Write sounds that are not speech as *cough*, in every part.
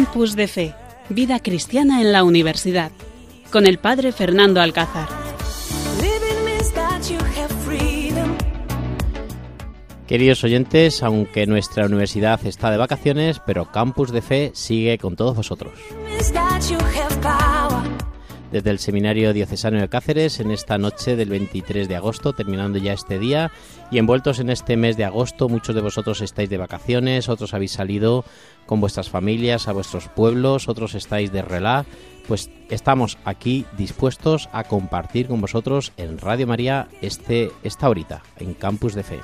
Campus de Fe, Vida Cristiana en la Universidad, con el Padre Fernando Alcázar. Queridos oyentes, aunque nuestra universidad está de vacaciones, pero Campus de Fe sigue con todos vosotros desde el Seminario Diocesano de Cáceres en esta noche del 23 de agosto, terminando ya este día y envueltos en este mes de agosto. Muchos de vosotros estáis de vacaciones, otros habéis salido con vuestras familias a vuestros pueblos, otros estáis de relá. Pues estamos aquí dispuestos a compartir con vosotros en Radio María este, esta horita en Campus de Fe.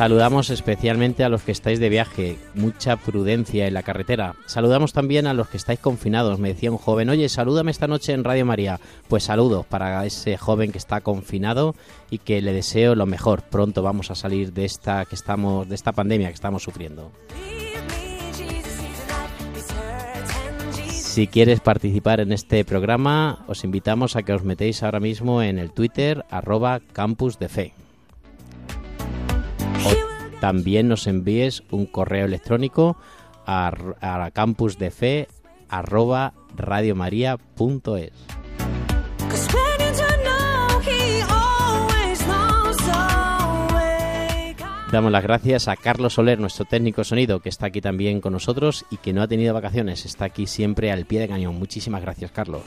Saludamos especialmente a los que estáis de viaje, mucha prudencia en la carretera. Saludamos también a los que estáis confinados. Me decía un joven, oye, salúdame esta noche en Radio María. Pues saludo para ese joven que está confinado y que le deseo lo mejor. Pronto vamos a salir de esta que estamos, de esta pandemia que estamos sufriendo. Si quieres participar en este programa, os invitamos a que os metéis ahora mismo en el Twitter arroba campus también nos envíes un correo electrónico a, a radiomaria.es. Damos las gracias a Carlos Soler, nuestro técnico sonido, que está aquí también con nosotros y que no ha tenido vacaciones, está aquí siempre al pie de cañón. Muchísimas gracias, Carlos.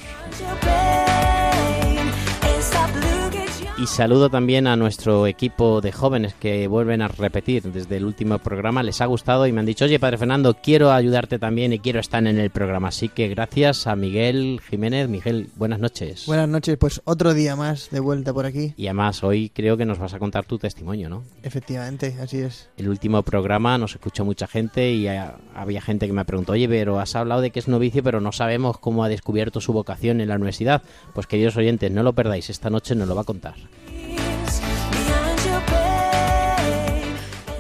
Y saludo también a nuestro equipo de jóvenes que vuelven a repetir desde el último programa. Les ha gustado y me han dicho, oye, Padre Fernando, quiero ayudarte también y quiero estar en el programa. Así que gracias a Miguel Jiménez. Miguel, buenas noches. Buenas noches, pues otro día más de vuelta por aquí. Y además hoy creo que nos vas a contar tu testimonio, ¿no? Efectivamente, así es. El último programa nos escuchó mucha gente y había gente que me preguntó, oye, pero has hablado de que es novicio, pero no sabemos cómo ha descubierto su vocación en la universidad. Pues queridos oyentes, no lo perdáis, esta noche nos lo va a contar.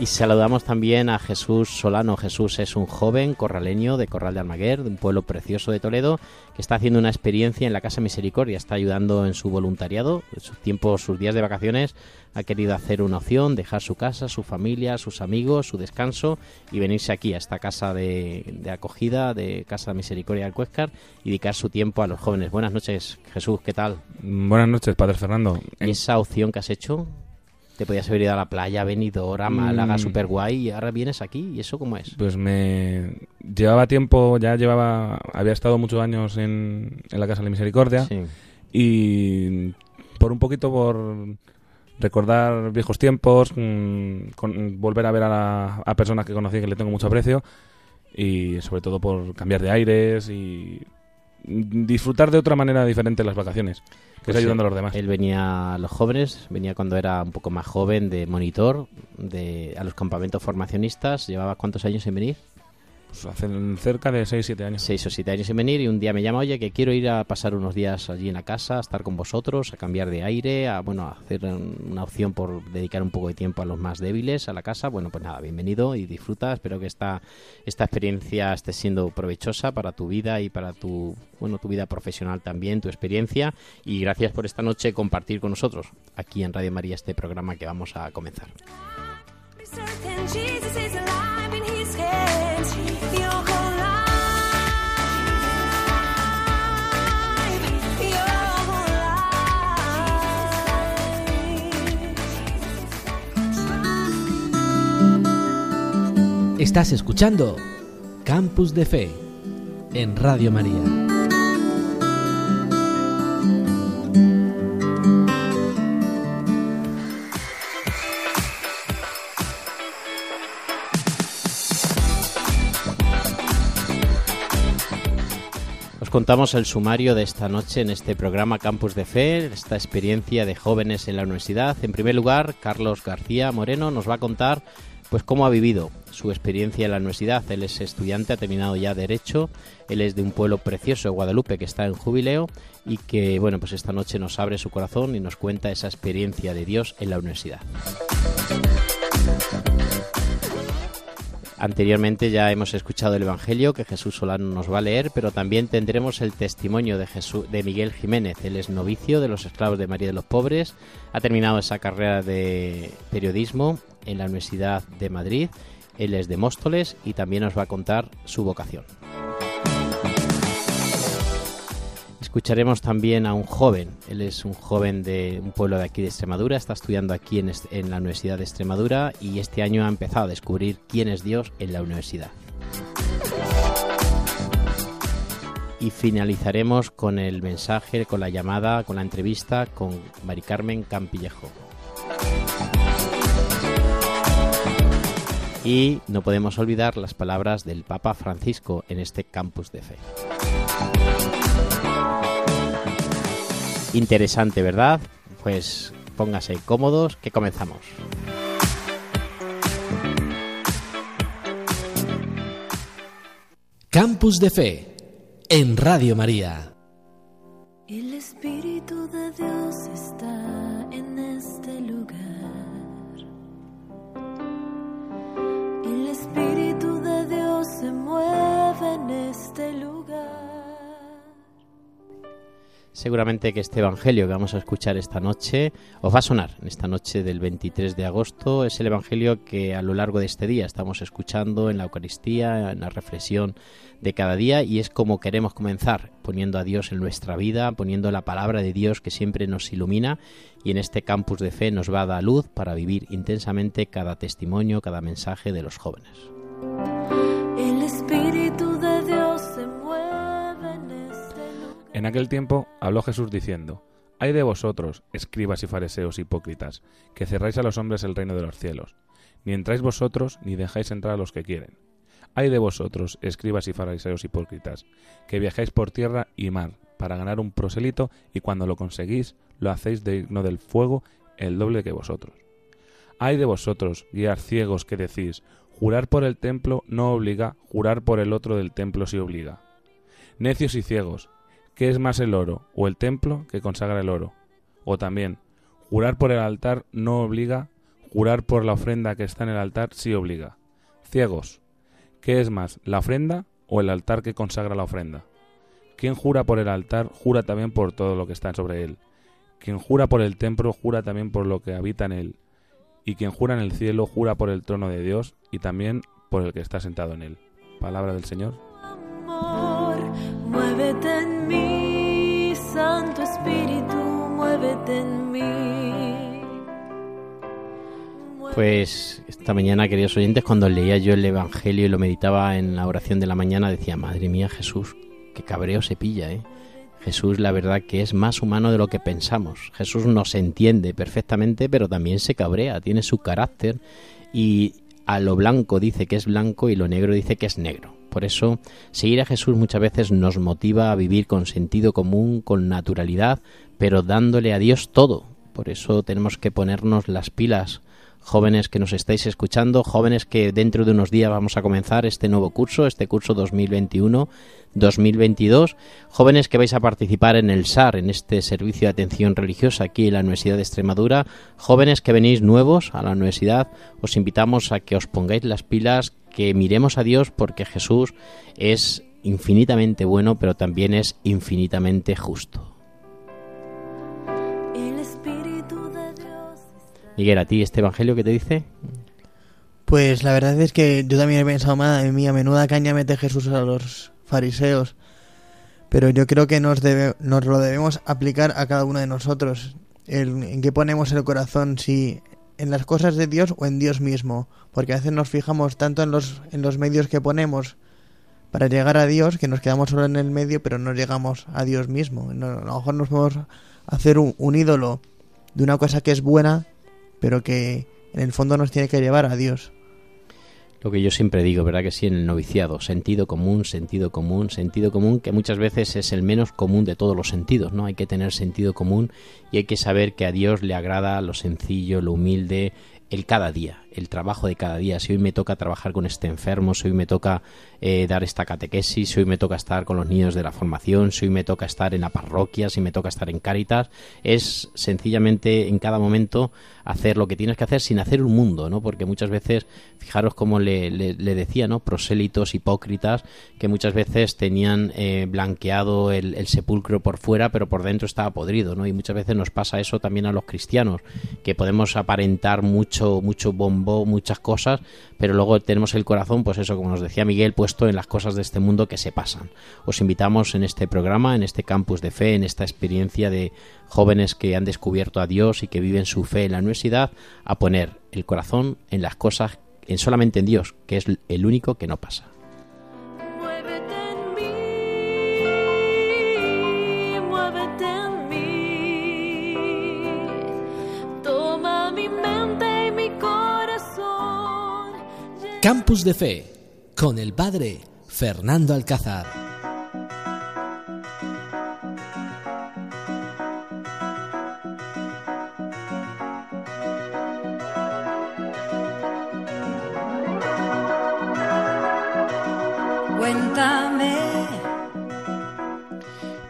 Y saludamos también a Jesús Solano. Jesús es un joven corraleño de Corral de Almaguer, de un pueblo precioso de Toledo, que está haciendo una experiencia en la Casa Misericordia, está ayudando en su voluntariado, en sus tiempos, sus días de vacaciones, ha querido hacer una opción, dejar su casa, su familia, sus amigos, su descanso y venirse aquí a esta casa de, de acogida de Casa Misericordia del Cuescar y dedicar su tiempo a los jóvenes. Buenas noches, Jesús, ¿qué tal? Buenas noches, Padre Fernando. ¿Y esa opción que has hecho? Te podías haber ido a la playa, venido a Málaga, mm. super guay, y ahora vienes aquí, ¿y eso cómo es? Pues me llevaba tiempo, ya llevaba, había estado muchos años en, la Casa de la Misericordia, y por un poquito por recordar viejos tiempos, mm, volver a ver a, a personas que conocí que le tengo mucho aprecio, y sobre todo por cambiar de aires y disfrutar de otra manera diferente las vacaciones, que pues ayudando a los demás. Él venía a los jóvenes, venía cuando era un poco más joven de monitor de, a los campamentos formacionistas. ¿Llevaba cuántos años en venir? Pues hacen cerca de 6-7 años. 6 o 7 años en venir y un día me llama, oye, que quiero ir a pasar unos días allí en la casa, a estar con vosotros, a cambiar de aire, a bueno, a hacer una opción por dedicar un poco de tiempo a los más débiles, a la casa. Bueno, pues nada, bienvenido y disfruta. Espero que esta, esta experiencia esté siendo provechosa para tu vida y para tu, bueno, tu vida profesional también, tu experiencia. Y gracias por esta noche compartir con nosotros aquí en Radio María este programa que vamos a comenzar. Estás escuchando Campus de Fe en Radio María. Os contamos el sumario de esta noche en este programa Campus de Fe, esta experiencia de jóvenes en la universidad. En primer lugar, Carlos García Moreno nos va a contar pues cómo ha vivido su experiencia en la universidad. Él es estudiante, ha terminado ya Derecho, él es de un pueblo precioso Guadalupe que está en jubileo y que, bueno, pues esta noche nos abre su corazón y nos cuenta esa experiencia de Dios en la universidad. Anteriormente ya hemos escuchado el Evangelio que Jesús Solano nos va a leer, pero también tendremos el testimonio de, Jesús, de Miguel Jiménez. Él es novicio de los esclavos de María de los Pobres, ha terminado esa carrera de periodismo en la Universidad de Madrid Él es de Móstoles y también nos va a contar su vocación. Escucharemos también a un joven, él es un joven de un pueblo de aquí de Extremadura, está estudiando aquí en, la Universidad de Extremadura y este año ha empezado a descubrir quién es Dios en la universidad. Y finalizaremos con el mensaje, con la llamada, con la entrevista con Mari Carmen Campillejo. Y no podemos olvidar las palabras del Papa Francisco en este campus de fe. Interesante, ¿verdad? Pues póngase cómodos que comenzamos. Campus de Fe en Radio María. El Espíritu de Dios está Espíritu de Dios se mueve en este lugar. Seguramente que este Evangelio que vamos a escuchar esta noche os va a sonar. Esta noche del 23 de agosto es el Evangelio que a lo largo de este día estamos escuchando en la Eucaristía, en la reflexión de cada día y es como queremos comenzar, poniendo a Dios en nuestra vida, poniendo la palabra de Dios que siempre nos ilumina y en este campus de fe nos va a dar luz para vivir intensamente cada testimonio, cada mensaje de los jóvenes. En aquel tiempo habló Jesús diciendo, Hay de vosotros, escribas y fariseos hipócritas, que cerráis a los hombres el reino de los cielos. Ni entráis vosotros, ni dejáis entrar a los que quieren. Hay de vosotros, escribas y fariseos hipócritas, que viajáis por tierra y mar para ganar un proselito y cuando lo conseguís lo hacéis digno del fuego el doble que vosotros. Hay de vosotros, guiar ciegos, que decís, jurar por el templo no obliga, jurar por el otro del templo sí obliga. Necios y ciegos, ¿qué es más el oro o el templo que consagra el oro? O también, jurar por el altar no obliga, jurar por la ofrenda que está en el altar sí obliga. Ciegos, ¿qué es más, la ofrenda o el altar que consagra la ofrenda? Quien jura por el altar, jura también por todo lo que está sobre él. Quien jura por el templo, jura también por lo que habita en él. Y quien jura en el cielo, jura por el trono de Dios y también por el que está sentado en él. Palabra del Señor. Muévete mí, Santo Espíritu, muévete en mí. Pues esta mañana, queridos oyentes, cuando leía yo el Evangelio y lo meditaba en la oración de la mañana, decía, madre mía Jesús, qué cabreo se pilla, ¿eh? Jesús, la verdad que es más humano de lo que pensamos. Jesús nos entiende perfectamente, pero también se cabrea, tiene su carácter y a lo blanco dice que es blanco y lo negro dice que es negro. Por eso, seguir a Jesús muchas veces nos motiva a vivir con sentido común, con naturalidad, pero dándole a Dios todo. Por eso tenemos que ponernos las pilas jóvenes que nos estáis escuchando, jóvenes que dentro de unos días vamos a comenzar este nuevo curso, este curso 2021-2022, jóvenes que vais a participar en el SAR, en este servicio de atención religiosa aquí en la Universidad de Extremadura, jóvenes que venís nuevos a la universidad, os invitamos a que os pongáis las pilas, que miremos a Dios porque Jesús es infinitamente bueno, pero también es infinitamente justo. Miguel, ¿a ti este evangelio qué te dice? Pues la verdad es que yo también he pensado, madre mía, menuda caña mete Jesús a los fariseos. Pero yo creo que nos, debe, nos lo debemos aplicar a cada uno de nosotros. en qué ponemos el corazón, si en las cosas de Dios o en Dios mismo. Porque a veces nos fijamos tanto en los, en los medios que ponemos para llegar a Dios que nos quedamos solo en el medio, pero no llegamos a Dios mismo. a lo mejor nos podemos hacer un ídolo de una cosa que es buena pero que en el fondo nos tiene que llevar a Dios. Lo que yo siempre digo, ¿verdad que sí? En el noviciado, sentido común, sentido común, sentido común, que muchas veces es el menos común de todos los sentidos, ¿no? Hay que tener sentido común y hay que saber que a Dios le agrada lo sencillo, lo humilde, el cada día, el trabajo de cada día. Si hoy me toca trabajar con este enfermo, si hoy me toca eh, dar esta catequesis, si hoy me toca estar con los niños de la formación, si hoy me toca estar en la parroquia, si me toca estar en Cáritas, es sencillamente en cada momento hacer lo que tienes que hacer sin hacer un mundo, ¿no? Porque muchas veces, fijaros como le, decía, ¿no? Prosélitos, hipócritas, que muchas veces tenían eh, blanqueado el, sepulcro por fuera, pero por dentro estaba podrido, ¿no? Y muchas veces nos pasa eso también a los cristianos, que podemos aparentar mucho, mucho muchas cosas, pero luego tenemos el corazón, pues eso, como nos decía Miguel, puesto en las cosas de este mundo que se pasan. Os invitamos en este programa, en este campus de fe, en esta experiencia de jóvenes que han descubierto a Dios y que viven su fe en la universidad, a poner el corazón en las cosas, en solamente en Dios, que es el único que no pasa. Campus de Fe con el padre Fernando Alcázar.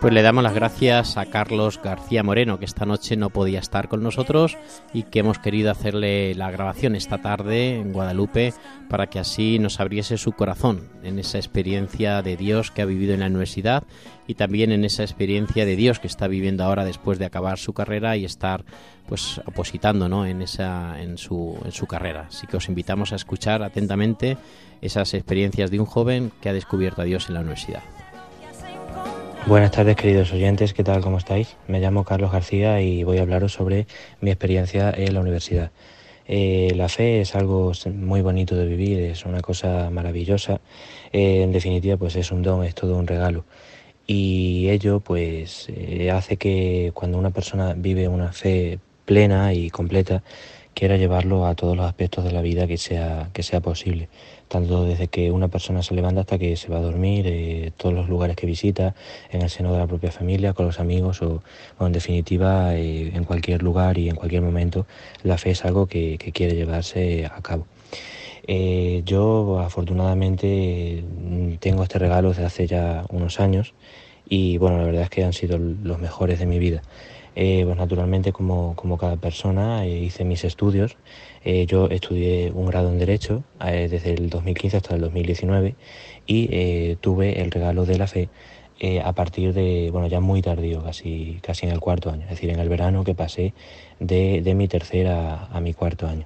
Pues le damos las gracias a Carlos García Moreno, que esta noche no podía estar con nosotros y que hemos querido hacerle la grabación esta tarde en Guadalupe para que así nos abriese su corazón en esa experiencia de Dios que ha vivido en la universidad y también en esa experiencia de Dios que está viviendo ahora después de acabar su carrera y estar pues opositando ¿no? en, esa, en, su, en su carrera. Así que os invitamos a escuchar atentamente esas experiencias de un joven que ha descubierto a Dios en la universidad. Buenas tardes queridos oyentes, ¿qué tal? ¿Cómo estáis? Me llamo Carlos García y voy a hablaros sobre mi experiencia en la universidad. Eh, la fe es algo muy bonito de vivir, es una cosa maravillosa. Eh, en definitiva, pues es un don, es todo un regalo. Y ello, pues, eh, hace que cuando una persona vive una fe plena y completa, quiera llevarlo a todos los aspectos de la vida que sea, que sea posible tanto desde que una persona se levanta hasta que se va a dormir, eh, todos los lugares que visita, en el seno de la propia familia, con los amigos o, en definitiva eh, en cualquier lugar y en cualquier momento, la fe es algo que, quiere llevarse a cabo. Eh, yo afortunadamente tengo este regalo desde hace ya unos años y bueno, la verdad es que han sido los mejores de mi vida. Pues naturalmente como, como cada persona hice mis estudios. Eh, yo estudié un grado en Derecho eh, desde el 2015 hasta el 2019 y eh, tuve el regalo de la fe a partir de, bueno, ya muy tardío, casi, casi en el cuarto año, es decir, en el verano que pasé de, de mi tercer a, mi cuarto año.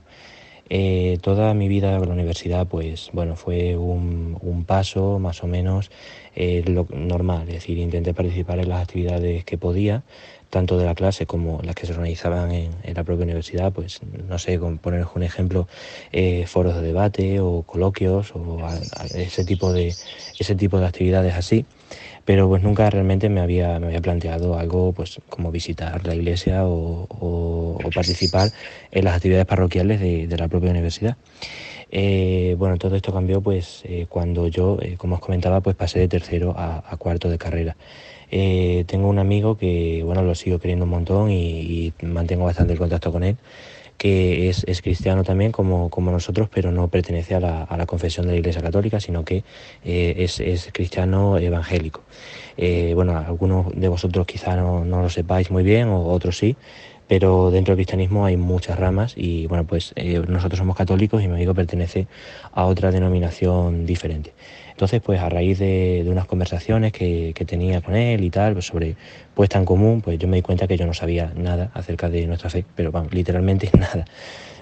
toda mi vida en la universidad, pues bueno, fue un, un paso más o menos normal, es decir, intenté participar en las actividades que podía, tanto de la clase como las que se organizaban en, la propia universidad, pues no sé, con poneros un ejemplo, eh, foros de debate o coloquios o ese tipo de ese tipo de actividades así, pero pues nunca realmente me había, me había planteado algo pues como visitar la iglesia o, participar en las actividades parroquiales de, la propia universidad. Eh, bueno, todo esto cambió pues eh, cuando yo, como os comentaba, pues pasé de tercero a cuarto de carrera. Eh, tengo un amigo que, bueno, lo sigo queriendo un montón y, mantengo bastante el contacto con él, que es, cristiano también como, como, nosotros, pero no pertenece a la, a la, confesión de la Iglesia Católica, sino que eh, es, es, cristiano evangélico. Eh, bueno, algunos de vosotros quizá no, no, lo sepáis muy bien, o otros sí, pero dentro del cristianismo hay muchas ramas y bueno, pues nosotros somos católicos y mi amigo pertenece a otra denominación diferente. Entonces, pues a raíz de, unas conversaciones que, tenía con él y tal, pues sobre puesta en común, pues yo me di cuenta que yo no sabía nada acerca de nuestra fe, pero vamos, literalmente *laughs* nada.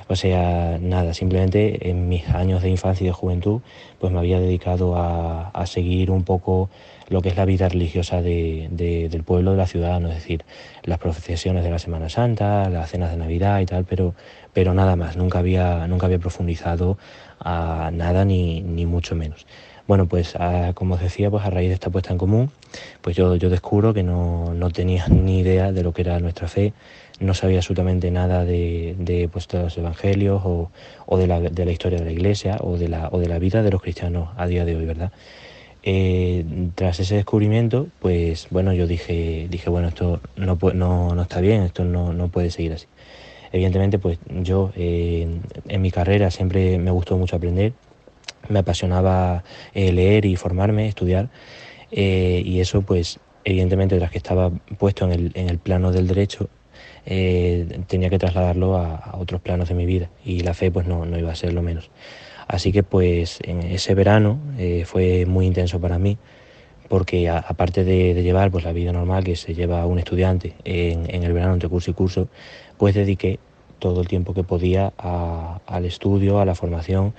O sea, nada, simplemente en mis años de infancia y de juventud, pues me había dedicado a, seguir un poco lo que es la vida religiosa del pueblo, de la ciudad, es decir, las procesiones de la Semana Santa, las cenas de Navidad y tal, pero, pero nada más, nunca había, nunca había profundizado a nada ni, ni mucho menos. Bueno, pues como os decía, pues a raíz de esta puesta en común, pues yo, yo descubro que no, tenía ni idea de lo que era nuestra fe, no sabía absolutamente nada de, de pues, los evangelios o, de, la, de, la, historia de la iglesia o de la, o de la vida de los cristianos a día de hoy, ¿verdad? Eh, tras ese descubrimiento, pues bueno, yo dije, dije bueno, esto no, no, no está bien, esto no, no puede seguir así. Evidentemente, pues yo eh, en mi carrera siempre me gustó mucho aprender, me apasionaba eh, leer y formarme, estudiar, eh, y eso pues evidentemente tras que estaba puesto en el, en el plano del derecho, eh, tenía que trasladarlo a, otros planos de mi vida y la fe pues no, no, iba a ser lo menos. Así que pues en ese verano fue muy intenso para mí porque aparte de, llevar pues la vida normal que se lleva un estudiante en, en el verano entre curso y curso, pues dediqué todo el tiempo que podía al estudio, a la formación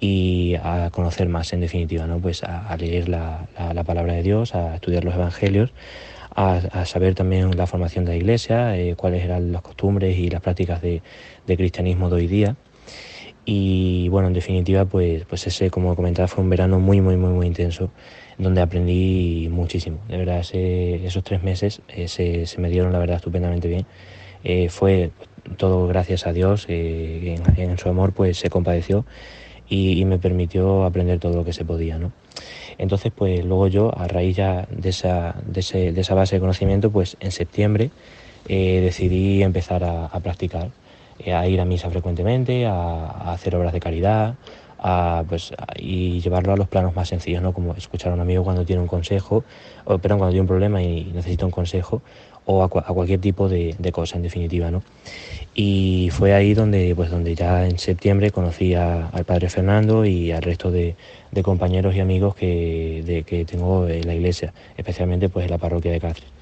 y a conocer más en definitiva, ¿no? Pues a, leer la, palabra de Dios, a estudiar los evangelios, a, saber también la formación de la iglesia, eh, cuáles eran las costumbres y las prácticas de, cristianismo de hoy día. Y bueno, en definitiva, pues, pues ese, como comentaba, fue un verano muy, muy, muy, muy intenso, donde aprendí muchísimo. De verdad, esos tres meses eh, se, me dieron, la verdad, estupendamente bien. Eh, fue todo gracias a Dios, en, en, su amor, pues se compadeció y, me permitió aprender todo lo que se podía, ¿no? Entonces, pues luego yo, a raíz ya de esa, de, esa base de conocimiento, pues en septiembre eh, decidí empezar a, practicar, eh, a ir a misa frecuentemente, a, hacer obras de caridad, a, pues, y llevarlo a los planos más sencillos, ¿no? Como escuchar a un amigo cuando tiene un consejo, o, perdón, cuando tiene un problema y necesita un consejo, o a, cualquier tipo de, de, cosa, en definitiva, ¿no? Y fue ahí donde, pues, donde ya en septiembre conocí al padre Fernando y al resto de, compañeros y amigos que, de, que tengo en la iglesia, especialmente pues en la parroquia de Cáceres.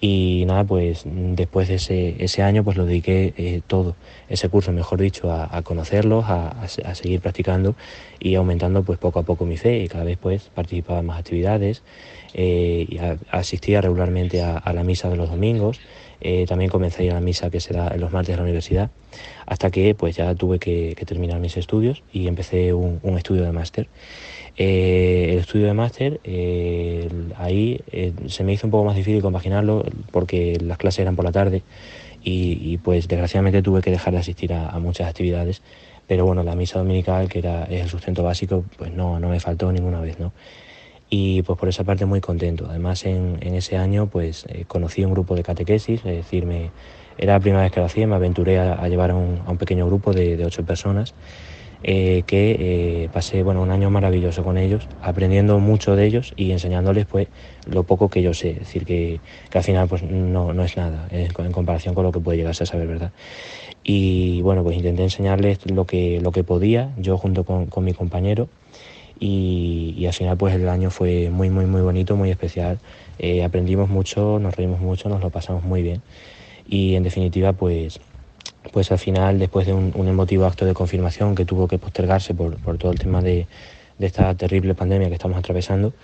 Y nada, pues después de ese, ese año pues lo dediqué eh, todo, ese curso mejor dicho, a, conocerlos, a, seguir practicando y aumentando pues poco a poco mi fe. Y cada vez pues participaba en más actividades, eh, y asistía regularmente a, la misa de los domingos eh, también comencé la misa que se da en los martes de la universidad, hasta que pues ya tuve que, terminar mis estudios y empecé un, estudio de máster. Eh, el estudio de máster, eh, ahí se me hizo un poco más difícil compaginarlo porque las clases eran por la tarde y, pues desgraciadamente tuve que dejar de asistir a, muchas actividades, pero bueno, la misa dominical, que era el sustento básico, pues no, no me faltó ninguna vez, ¿no? Y pues por esa parte muy contento. Además en, ese año pues eh, conocí un grupo de catequesis, es decir, me, era la primera vez que lo hacía, me aventuré a, llevar a un, pequeño grupo de, ocho personas eh, que eh, pasé bueno, un año maravilloso con ellos, aprendiendo mucho de ellos y enseñándoles pues lo poco que yo sé, es decir, que, al final pues no, no es nada en comparación con lo que puede llegarse a saber, ¿verdad? Y bueno, pues intenté enseñarles lo que, lo que podía, yo junto con, con mi compañero, y, al final pues el año fue muy muy muy bonito, muy especial. Eh, aprendimos mucho, nos reímos mucho, nos lo pasamos muy bien y en definitiva pues pues al final después de un, emotivo acto de confirmación que tuvo que postergarse por, todo el tema de, esta terrible pandemia que estamos atravesando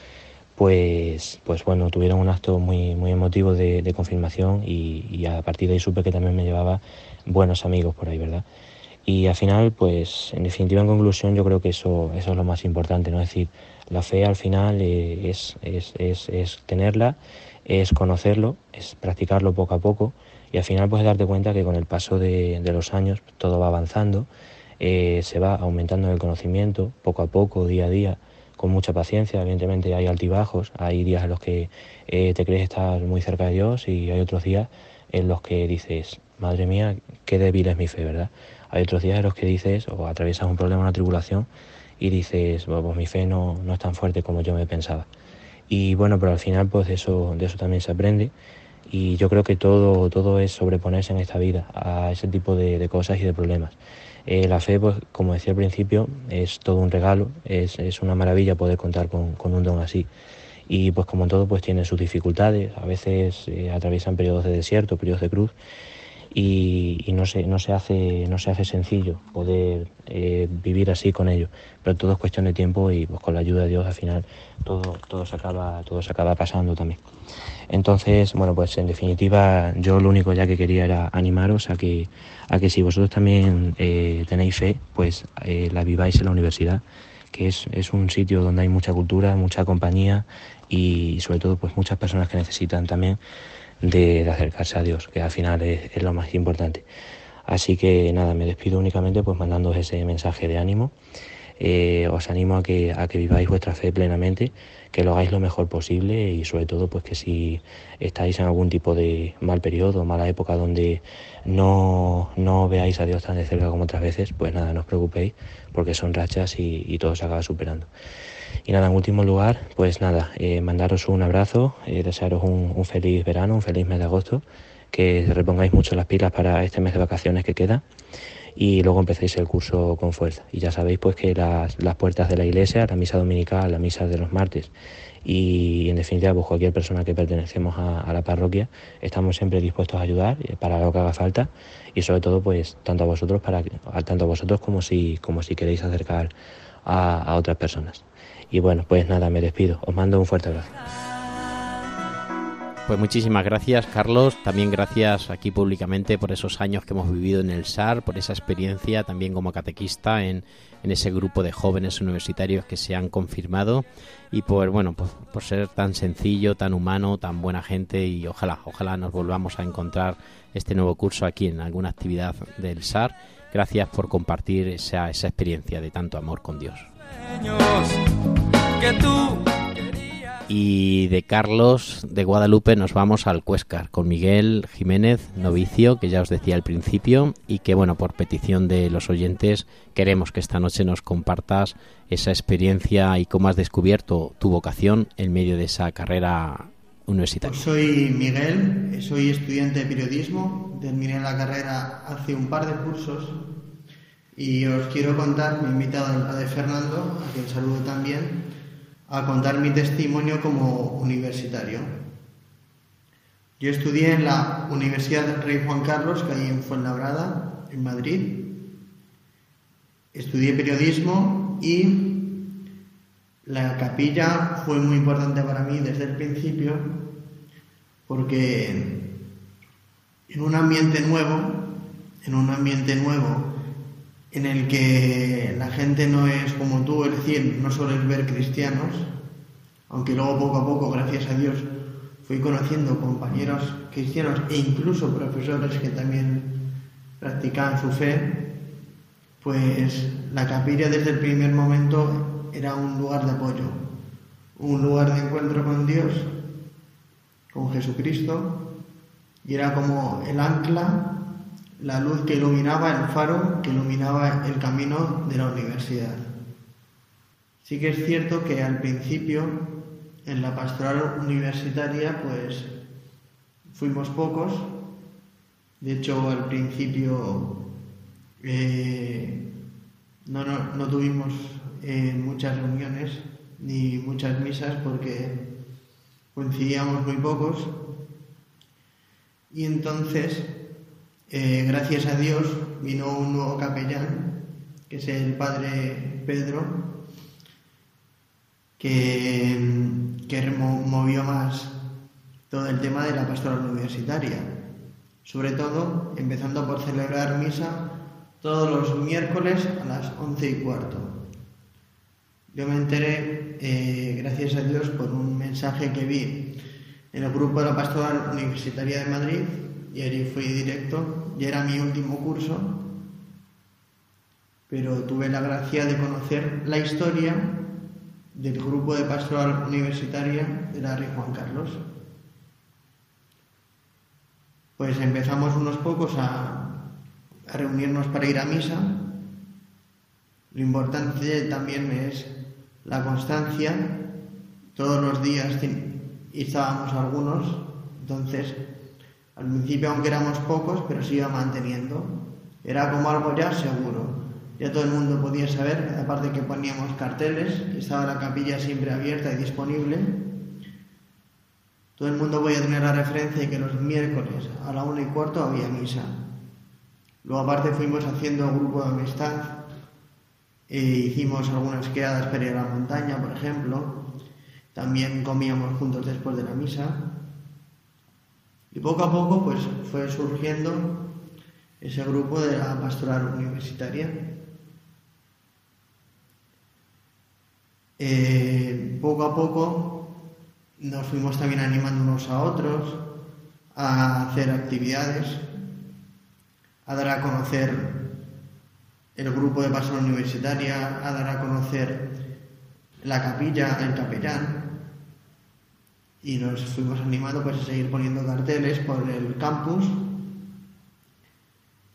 pues pues bueno tuvieron un acto muy muy emotivo de, confirmación y, y a partir de ahí supe que también me llevaba buenos amigos por ahí verdad y al final, pues en definitiva, en conclusión, yo creo que eso, eso es lo más importante, ¿no? Es decir, la fe al final eh, es, es, es, es, tenerla, es conocerlo, es practicarlo poco a poco y al final puedes darte cuenta que con el paso de, de los años todo va avanzando, eh, se va aumentando el conocimiento poco a poco, día a día, con mucha paciencia. Evidentemente hay altibajos, hay días en los que eh, te crees estar muy cerca de Dios y hay otros días en los que dices, madre mía, qué débil es mi fe, ¿verdad? Hay otros días en los que dices o atraviesas un problema, una tribulación y dices, pues mi fe no, no es tan fuerte como yo me pensaba. Y bueno, pero al final pues de eso, de eso también se aprende y yo creo que todo, todo es sobreponerse en esta vida a ese tipo de, cosas y de problemas. Eh, la fe, pues como decía al principio, es todo un regalo, es, es una maravilla poder contar con, con, un don así. Y pues como todo, pues tiene sus dificultades, a veces eh, atraviesan periodos de desierto, periodos de cruz, y, no, se, no, se hace, no se hace sencillo poder eh, vivir así con ello. Pero todo es cuestión de tiempo y pues con la ayuda de Dios al final todo, todo, se, acaba, todo se acaba pasando también. Entonces, bueno, pues en definitiva yo lo único ya que quería era animaros a que, a que si vosotros también eh, tenéis fe, pues eh, la viváis en la universidad, que es, es un sitio donde hay mucha cultura, mucha compañía y sobre todo pues muchas personas que necesitan también de, acercarse a Dios, que al final es, lo más importante. Así que nada, me despido únicamente pues mandándoos ese mensaje de ánimo. Eh, os animo a que, a que viváis vuestra fe plenamente, que lo hagáis lo mejor posible y sobre todo pues que si estáis en algún tipo de mal periodo, mala época donde no, no veáis a Dios tan de cerca como otras veces, pues nada, no os preocupéis porque son rachas y, y todo se acaba superando. Y nada, en último lugar, pues nada, eh, mandaros un abrazo, eh, desearos un, feliz verano, un feliz mes de agosto, que repongáis mucho las pilas para este mes de vacaciones que queda. y luego empecéis el curso con fuerza. Y ya sabéis pues que las, las puertas de la iglesia, la misa dominical, la misa de los martes y en definitiva pues cualquier persona que pertenecemos a, la parroquia estamos siempre dispuestos a ayudar eh, para lo que haga falta y sobre todo pues tanto a vosotros para tanto a vosotros como si como si queréis acercar a, a otras personas y bueno pues nada me despido os mando un fuerte abrazo pues muchísimas gracias, Carlos. También gracias aquí públicamente por esos años que hemos vivido en el SAR, por esa experiencia también como catequista en, ese grupo de jóvenes universitarios que se han confirmado y por bueno, pues, por ser tan sencillo, tan humano, tan buena gente y ojalá, ojalá nos volvamos a encontrar este nuevo curso aquí en alguna actividad del SAR. Gracias por compartir esa, esa experiencia de tanto amor con Dios. Y de Carlos de Guadalupe nos vamos al Cuescar con Miguel Jiménez, novicio, que ya os decía al principio, y que bueno, por petición de los oyentes, queremos que esta noche nos compartas esa experiencia y cómo has descubierto tu vocación en medio de esa carrera Pues soy Miguel, soy estudiante de periodismo, terminé la carrera hace un par de cursos y os quiero contar, me he invitado a de Fernando, a quien saludo también, a contar mi testimonio como universitario. Yo estudié en la Universidad Rey Juan Carlos, que hay en Fuenlabrada, en Madrid. Estudié periodismo y la capilla fue muy importante para mí desde el principio porque en un ambiente nuevo, en un ambiente nuevo en el que la gente no es como tú, es decir, no sueles ver cristianos, aunque luego poco a poco, gracias a Dios, fui conociendo compañeros cristianos e incluso profesores que también practicaban su fe, pues la capilla desde el primer momento era un lugar de apoyo, un lugar de encuentro con Dios, con Jesucristo, y era como el ancla la luz que iluminaba el faro, que iluminaba el camino de la universidad. Sí que es cierto que al principio, en la pastoral universitaria, pues fuimos pocos. De hecho, al principio eh, no, no, tuvimos eh, muchas reuniones ni muchas misas porque coincidíamos muy pocos. Y entonces eh, gracias a Dios vino un nuevo capellán, que es el padre Pedro, que, que movió más todo el tema de la pastoral universitaria. Sobre todo, empezando por celebrar misa todos los miércoles a las once y cuarto. Yo me enteré, eh, gracias a Dios, por un mensaje que vi en el grupo de la Pastoral Universitaria de Madrid y allí fui directo, y era mi último curso, pero tuve la gracia de conocer la historia del grupo de pastoral universitaria de la Rey Juan Carlos. Pues empezamos unos pocos a, a reunirnos para ir a misa. Lo importante también es la constancia. Todos los días estábamos algunos, entonces al principio, aunque éramos pocos, pero se iba manteniendo. Era como algo ya seguro. Ya todo el mundo podía saber, aparte que poníamos carteles, estaba la capilla siempre abierta y disponible. Todo el mundo podía tener la referencia de que los miércoles a la una y cuarto había misa. Luego aparte fuimos haciendo grupo de amistad hicimos algunas quedadas para ir a la montaña, por ejemplo. También comíamos juntos después de la misa. Y poco a poco pues fue surgiendo ese grupo de la pastoral universitaria. Eh, poco a poco nos fuimos también animando unos a otros a hacer actividades, a dar a conocer el grupo de pastoral universitaria, a dar a conocer la capilla, el capellán, y nos fuimos animando pues, a seguir poniendo carteles por el campus.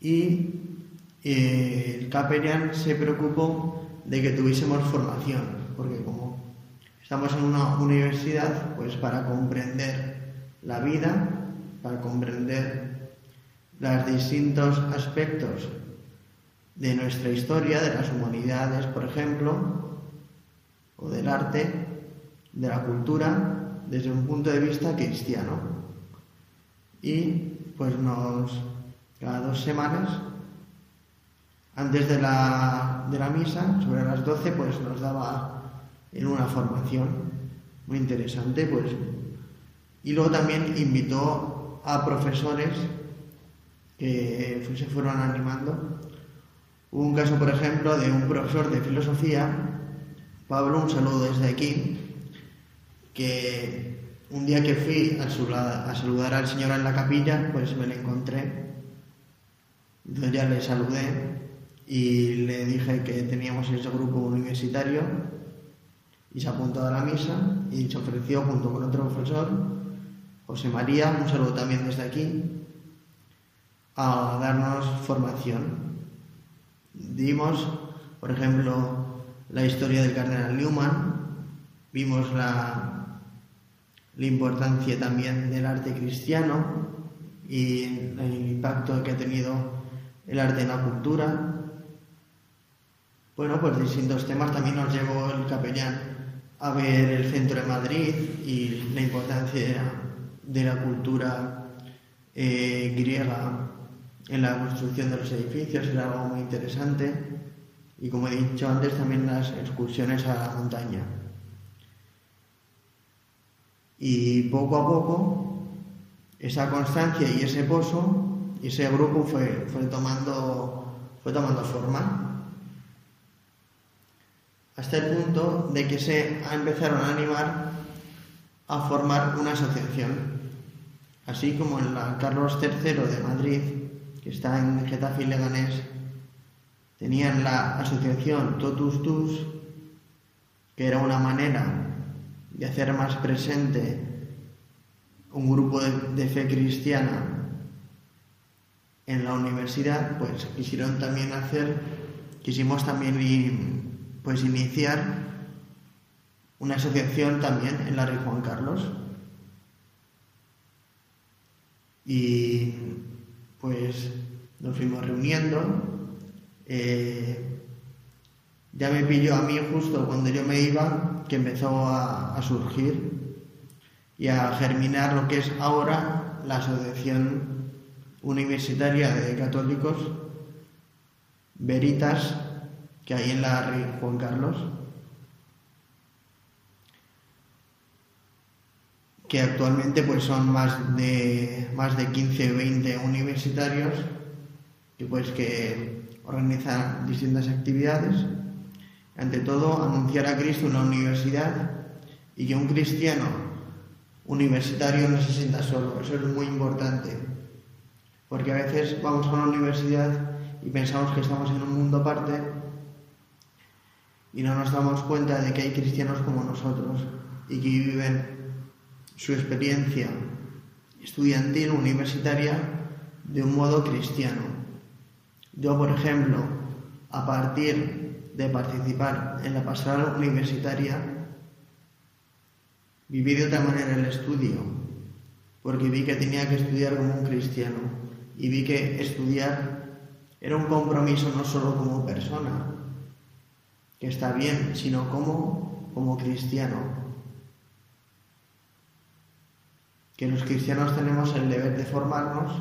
Y eh, el capellán se preocupó de que tuviésemos formación, porque como estamos en una universidad, pues para comprender la vida, para comprender los distintos aspectos de nuestra historia, de las humanidades, por ejemplo, o del arte, de la cultura, desde un punto de vista cristiano. Y pues nos, cada dos semanas, antes de la, de la misa, sobre las 12, pues nos daba en una formación muy interesante, pues. Y luego también invitó a profesores que se fueron animando. Hubo un caso, por ejemplo, de un profesor de filosofía, Pablo, un saludo desde aquí, que un día que fui a, saludar al Señor en la capilla, pues me lo encontré. Entonces ya le saludé y le dije que teníamos ese grupo universitario y se apuntó a la misa y se ofreció junto con otro profesor, José María, un saludo también desde aquí, a darnos formación. Dimos, por ejemplo, la historia del cardenal Newman, vimos la la importancia también del arte cristiano y el impacto que ha tenido el arte en la cultura. Bueno, pues distintos temas también nos llevó el capellán a ver el centro de Madrid y la importancia de la cultura eh, griega en la construcción de los edificios, era algo muy interesante. Y como he dicho antes, también las excursiones a la montaña. Y poco a poco, esa constancia y ese pozo, y ese grupo fue, fue, tomando, fue tomando forma. Hasta el punto de que se empezaron a animar a formar una asociación. Así como en la Carlos III de Madrid, está en Getafe y Leganés, tenían la asociación Totus Tus, que era una manera de hacer más presente un grupo de, fe cristiana en la universidad, pues quisieron también hacer, quisimos también pues iniciar una asociación también en la Rey Juan Carlos. Y pues nos fuimos reuniendo. Eh, ya me pilló a mí justo cuando yo me iba que empezó a, surgir y a germinar lo que es ahora la Asociación Universitaria de Católicos Veritas que hay en la Rey Juan Carlos, que actualmente pues son más de más de 15 o 20 universitarios que pues que organizan distintas actividades ante todo, anunciar a Cristo en la universidad y que un cristiano universitario no se sienta solo. Eso es muy importante. Porque a veces vamos a una universidad y pensamos que estamos en un mundo aparte y no nos damos cuenta de que hay cristianos como nosotros y que viven su experiencia estudiantil, universitaria, de un modo cristiano. Yo, por ejemplo, a partir de participar en la pastoral universitaria, viví de otra manera el estudio, porque vi que tenía que estudiar como un cristiano y vi que estudiar era un compromiso no solo como persona, que está bien, sino como, como cristiano. Que los cristianos tenemos el deber de formarnos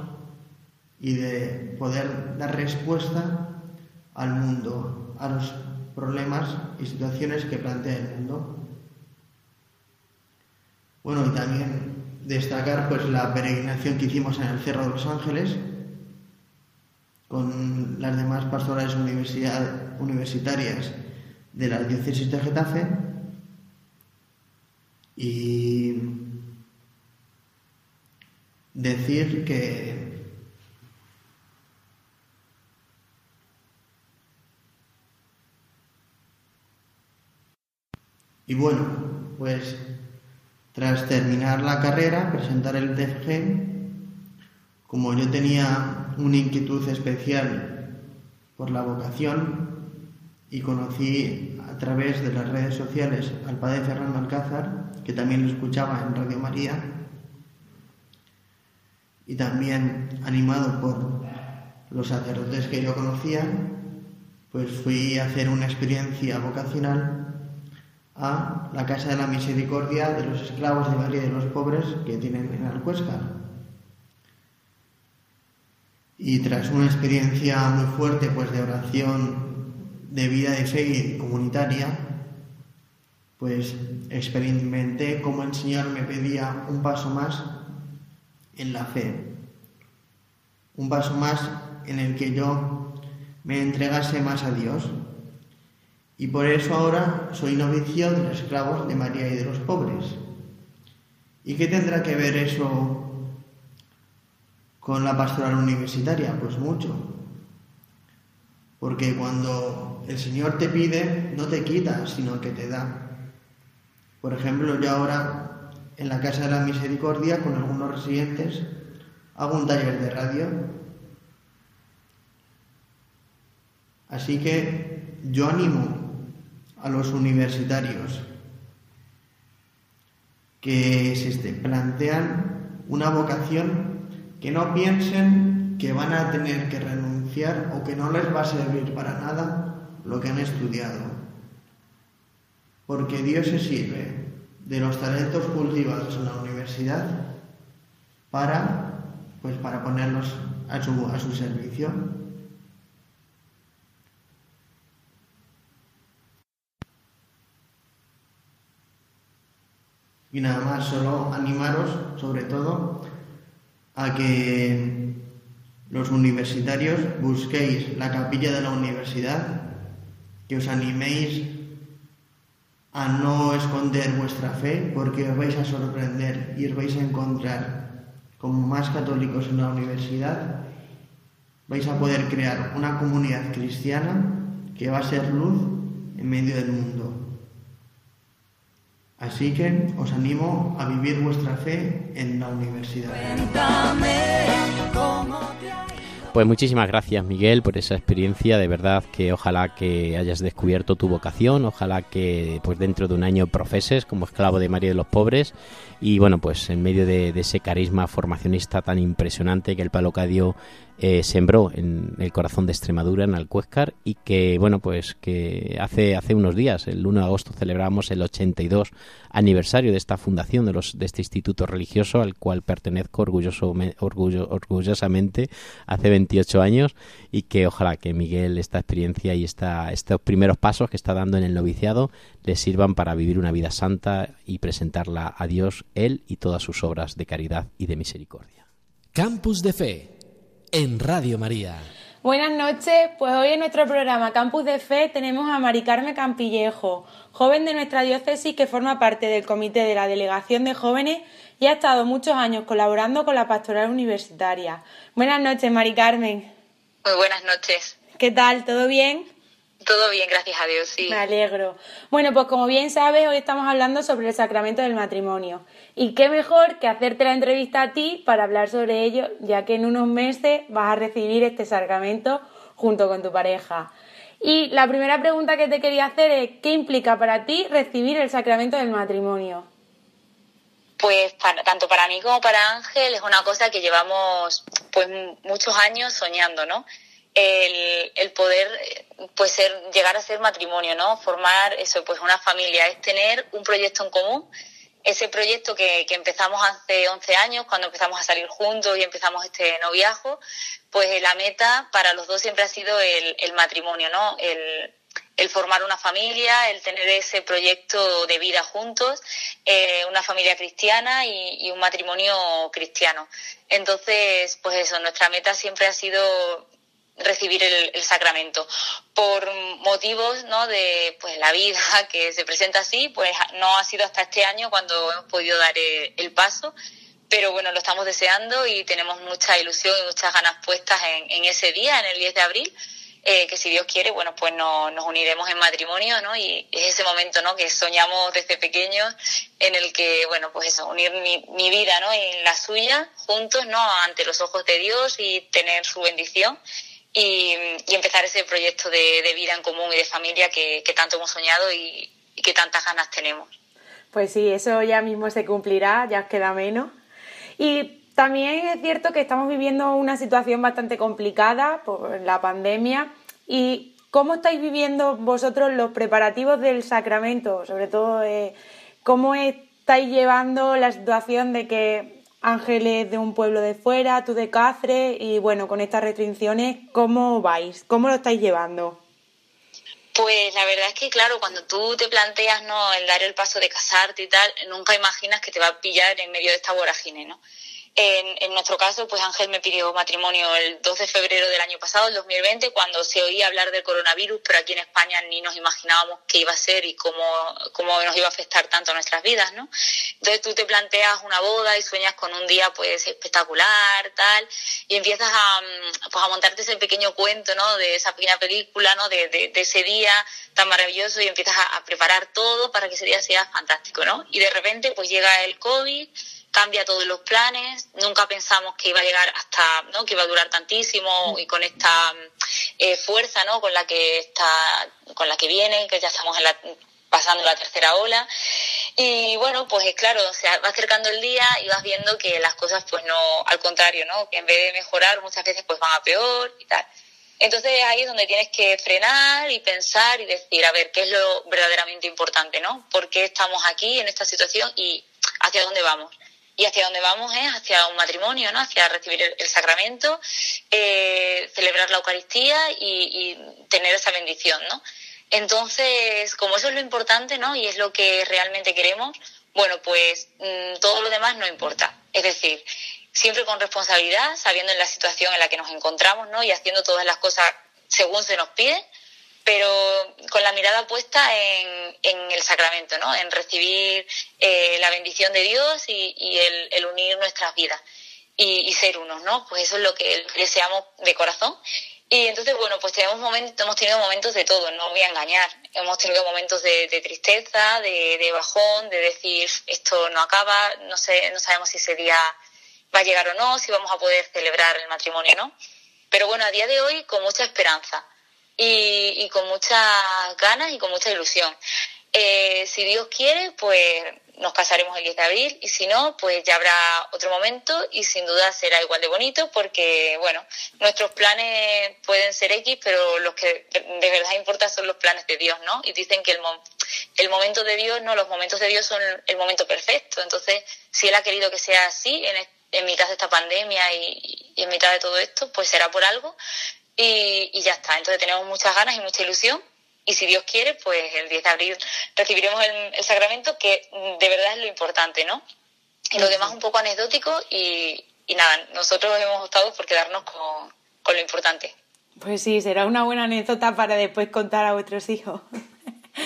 y de poder dar respuesta al mundo, a los problemas y situaciones que plantea el mundo. Bueno, y también destacar pues la peregrinación que hicimos en el Cerro de los Ángeles con las demás pastorales universitarias de la diócesis de Getafe y decir que Y bueno, pues tras terminar la carrera, presentar el TFG, como yo tenía una inquietud especial por la vocación y conocí a través de las redes sociales al padre Fernando Alcázar, que también lo escuchaba en Radio María, y también animado por los sacerdotes que yo conocía, pues fui a hacer una experiencia vocacional a la Casa de la Misericordia de los Esclavos de María y de los Pobres que tienen en Alcuéscar. Y tras una experiencia muy fuerte pues de oración, de vida de fe comunitaria, pues experimenté cómo el Señor me pedía un paso más en la fe, un paso más en el que yo me entregase más a Dios. Y por eso ahora soy novicio de los esclavos de María y de los pobres. ¿Y qué tendrá que ver eso con la pastoral universitaria? Pues mucho. Porque cuando el Señor te pide, no te quita, sino que te da. Por ejemplo, yo ahora en la Casa de la Misericordia con algunos residentes hago un taller de radio. Así que yo animo a los universitarios que se plantean una vocación que no piensen que van a tener que renunciar o que no les va a servir para nada lo que han estudiado porque Dios se sirve de los talentos cultivados en la universidad para, pues, para ponerlos a su, a su servicio. Y nada más, solo animaros sobre todo a que los universitarios busquéis la capilla de la universidad, que os animéis a no esconder vuestra fe porque os vais a sorprender y os vais a encontrar como más católicos en la universidad. Vais a poder crear una comunidad cristiana que va a ser luz en medio del mundo. Así que os animo a vivir vuestra fe en la universidad. Pues muchísimas gracias Miguel por esa experiencia, de verdad que ojalá que hayas descubierto tu vocación, ojalá que pues dentro de un año profeses como esclavo de María de los Pobres. Y bueno pues en medio de, ese carisma formacionista tan impresionante que el Palocadio eh, sembró en el corazón de Extremadura, en Alcuéscar, y que, bueno, pues que hace, hace unos días, el 1 de agosto, celebramos el 82 aniversario de esta fundación, de, los, de este instituto religioso al cual pertenezco orgulloso, orgullo, orgullosamente hace 28 años, y que ojalá que Miguel esta experiencia y esta, estos primeros pasos que está dando en el noviciado le sirvan para vivir una vida santa y presentarla a Dios, él y todas sus obras de caridad y de misericordia. Campus de Fe en Radio María. Buenas noches, pues hoy en nuestro programa Campus de Fe tenemos a Mari Carmen Campillejo, joven de nuestra diócesis que forma parte del comité de la Delegación de Jóvenes y ha estado muchos años colaborando con la pastoral universitaria. Buenas noches, Mari Carmen. Muy buenas noches. ¿Qué tal? ¿Todo bien? Todo bien, gracias a Dios, sí. Me alegro. Bueno, pues como bien sabes, hoy estamos hablando sobre el sacramento del matrimonio. Y qué mejor que hacerte la entrevista a ti para hablar sobre ello, ya que en unos meses vas a recibir este sacramento junto con tu pareja. Y la primera pregunta que te quería hacer es, ¿qué implica para ti recibir el sacramento del matrimonio? Pues tanto para mí como para Ángel es una cosa que llevamos pues muchos años soñando, ¿no? El, poder pues ser, llegar a ser matrimonio, ¿no? Formar eso, pues una familia, es tener un proyecto en común. Ese proyecto que, que empezamos hace 11 años, cuando empezamos a salir juntos y empezamos este noviazgo, pues la meta para los dos siempre ha sido el, el matrimonio, ¿no? El, el formar una familia, el tener ese proyecto de vida juntos, eh, una familia cristiana y, un matrimonio cristiano. Entonces, pues eso, nuestra meta siempre ha sido recibir el, sacramento. Por motivos ¿no? de pues, la vida *laughs* que se presenta así, pues no ha sido hasta este año cuando hemos podido dar el, paso, pero bueno, lo estamos deseando y tenemos mucha ilusión y muchas ganas puestas en, ese día, en el 10 de abril. Eh, que si Dios quiere, bueno, pues nos uniremos en matrimonio, ¿no? Y es ese momento, ¿no? Que soñamos desde pequeños en el que, bueno, pues eso, unir mi, mi vida, ¿no? Y la suya juntos, ¿no? Ante los ojos de Dios y tener su bendición y, empezar ese proyecto de, vida en común y de familia que, tanto hemos soñado y, que tantas ganas tenemos. Pues sí, eso ya mismo se cumplirá, ya queda menos. Y también es cierto que estamos viviendo una situación bastante complicada por la pandemia y ¿cómo estáis viviendo vosotros los preparativos del sacramento? Sobre todo, eh, ¿cómo estáis llevando la situación de que Ángeles de un pueblo de fuera, tú de Cáceres, y bueno, con estas restricciones, ¿cómo vais? ¿Cómo lo estáis llevando? Pues la verdad es que, claro, cuando tú te planteas no el dar el paso de casarte y tal, nunca imaginas que te va a pillar en medio de esta vorágine, ¿no? En, nuestro caso, pues Ángel me pidió matrimonio el 2 de febrero del año pasado, el 2020, cuando se oía hablar del coronavirus, pero aquí en España ni nos imaginábamos qué iba a ser y cómo, cómo nos iba a afectar tanto a nuestras vidas, ¿no? Entonces tú te planteas una boda y sueñas con un día pues espectacular, tal, y empiezas a, pues, a montarte ese pequeño cuento, ¿no? De esa pequeña película, ¿no? De, de, ese día tan maravilloso y empiezas a, a preparar todo para que ese día sea fantástico, ¿no? Y de repente pues llega el COVID cambia todos los planes, nunca pensamos que iba a llegar hasta, ¿no? que iba a durar tantísimo y con esta eh, fuerza, ¿no? con la que está, con la que viene, que ya estamos en la, pasando la tercera ola. Y bueno, pues claro, se va acercando el día y vas viendo que las cosas, pues no, al contrario, ¿no? Que en vez de mejorar, muchas veces pues van a peor y tal. Entonces ahí es donde tienes que frenar y pensar y decir, a ver, ¿qué es lo verdaderamente importante, ¿no? ¿Por qué estamos aquí en esta situación y hacia dónde vamos? Y hacia dónde vamos es hacia un matrimonio, ¿no? Hacia recibir el, sacramento, eh, celebrar la Eucaristía y, tener esa bendición, ¿no? Entonces, como eso es lo importante, ¿no? Y es lo que realmente queremos, bueno, pues mm, todo lo demás no importa. Es decir, siempre con responsabilidad, sabiendo en la situación en la que nos encontramos, ¿no? Y haciendo todas las cosas según se nos pide, pero con la mirada puesta en, el sacramento, ¿no? En recibir eh, la bendición de Dios y, el, unir nuestras vidas y, ser unos, ¿no? Pues eso es lo que deseamos de corazón. Y entonces, bueno, pues tenemos momentos, hemos tenido momentos de todo, no voy a engañar. Hemos tenido momentos de, tristeza, de, de, bajón, de decir esto no acaba, no sé, no sabemos si ese día va a llegar o no, si vamos a poder celebrar el matrimonio o no. Pero bueno, a día de hoy con mucha esperanza y, con muchas ganas y con mucha ilusión. Eh, si Dios quiere, pues nos casaremos el 10 de abril y si no, pues ya habrá otro momento y sin duda será igual de bonito porque, bueno, nuestros planes pueden ser X, pero los que de verdad importan son los planes de Dios, ¿no? Y dicen que el, el momento de Dios, no, los momentos de Dios son el momento perfecto. Entonces, si Él ha querido que sea así en, en mitad de esta pandemia y, y en mitad de todo esto, pues será por algo y, ya está. Entonces tenemos muchas ganas y mucha ilusión y si Dios quiere, pues el 10 de abril recibiremos el, sacramento, que de verdad es lo importante, ¿no? Y lo demás un poco anecdótico y, nada, nosotros hemos optado por quedarnos con, con lo importante. Pues sí, será una buena anécdota para después contar a vuestros hijos.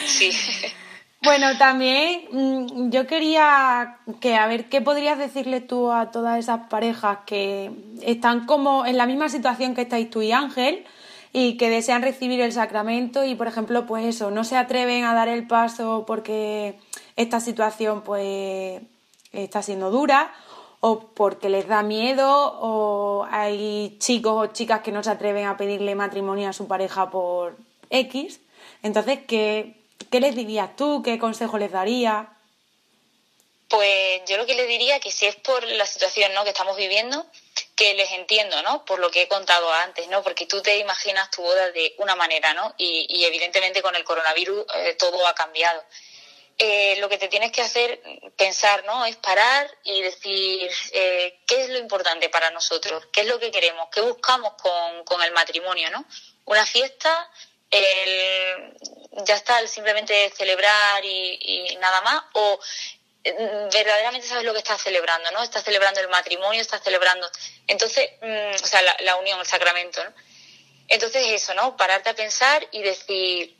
Sí. *laughs* Bueno, también mm, yo quería que, a ver, ¿qué podrías decirle tú a todas esas parejas que están como en la misma situación que estáis tú y Ángel y que desean recibir el sacramento y, por ejemplo, pues eso, no se atreven a dar el paso porque esta situación pues está siendo dura o porque les da miedo o hay chicos o chicas que no se atreven a pedirle matrimonio a su pareja por X. Entonces, ¿qué, ¿Qué les dirías tú? ¿Qué consejo les darías? Pues yo lo que les diría que si es por la situación ¿no? que estamos viviendo, que les entiendo, ¿no? Por lo que he contado antes, ¿no? Porque tú te imaginas tu boda de una manera, ¿no? Y, evidentemente con el coronavirus eh, todo ha cambiado. Eh, lo que te tienes que hacer, pensar, ¿no? Es parar y decir eh, qué es lo importante para nosotros, qué es lo que queremos, qué buscamos con, con el matrimonio, ¿no? Una fiesta el, ya está, el simplemente celebrar y, nada más, o mm, verdaderamente sabes lo que estás celebrando, ¿no? Estás celebrando el matrimonio, estás celebrando, entonces, mm, o sea, la, unión, el sacramento, ¿no? Entonces eso, ¿no? Pararte a pensar y decir,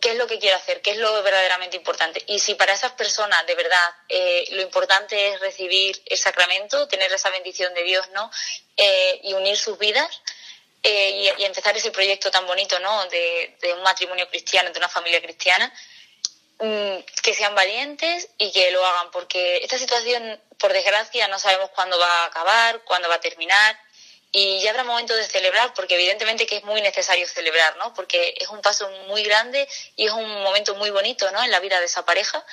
¿qué es lo que quiero hacer? ¿Qué es lo verdaderamente importante? Y si para esas personas, de verdad, eh, lo importante es recibir el sacramento, tener esa bendición de Dios, ¿no? Eh, y unir sus vidas, eh, y, empezar ese proyecto tan bonito, ¿no? De, un matrimonio cristiano, de una familia cristiana, mm, que sean valientes y que lo hagan, porque esta situación, por desgracia, no sabemos cuándo va a acabar, cuándo va a terminar. Y ya habrá momento de celebrar, porque evidentemente que es muy necesario celebrar, ¿no? Porque es un paso muy grande y es un momento muy bonito, ¿no? En la vida de esa pareja.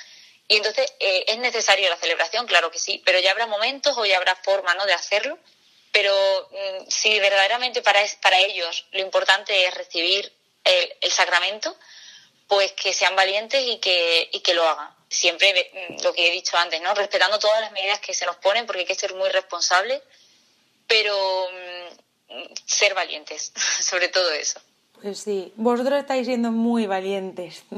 Y entonces eh, es necesario la celebración, claro que sí, pero ya habrá momentos o ya habrá forma, ¿no? De hacerlo pero mm, si verdaderamente para, para ellos lo importante es recibir el, sacramento, pues que sean valientes y que, y que lo hagan. Siempre mm, lo que he dicho antes, ¿no? Respetando todas las medidas que se nos ponen, porque hay que ser muy responsables, pero mm, ser valientes, *laughs* sobre todo eso. Pues sí, vosotros estáis siendo muy valientes. *laughs*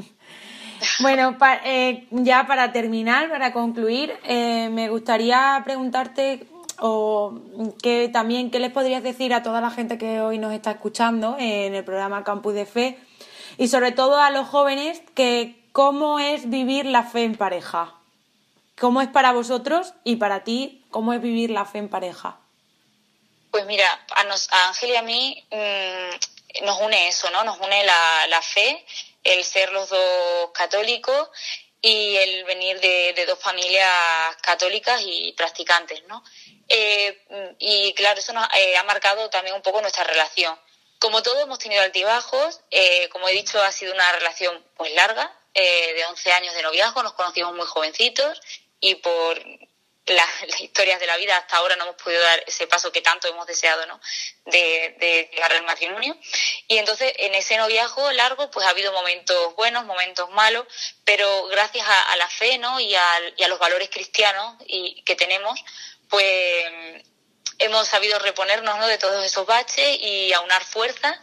Bueno, eh, ya para terminar, para concluir, eh, me gustaría preguntarte o que también qué les podrías decir a toda la gente que hoy nos está escuchando en el programa Campus de Fe y sobre todo a los jóvenes que cómo es vivir la fe en pareja. ¿Cómo es para vosotros y para ti cómo es vivir la fe en pareja? Pues mira, a, nos, a Ángel y a mí mm, nos une eso, ¿no? Nos une la, la fe el ser los dos católicos y el venir de, dos familias católicas y practicantes, ¿no? Eh, y claro, eso nos eh, ha marcado también un poco nuestra relación. Como todos hemos tenido altibajos, eh, como he dicho, ha sido una relación pues larga, de 11 años de noviazgo, nos conocimos muy jovencitos y por *laughs* las, historias de la vida hasta ahora no hemos podido dar ese paso que tanto hemos deseado, ¿no? De, llegar al matrimonio. Y entonces en ese noviazgo largo, pues ha habido momentos buenos, momentos malos, pero gracias a, la fe, ¿no? Y a, los valores cristianos y, que tenemos, pues hemos sabido reponernos, ¿no? De todos esos baches y aunar fuerzas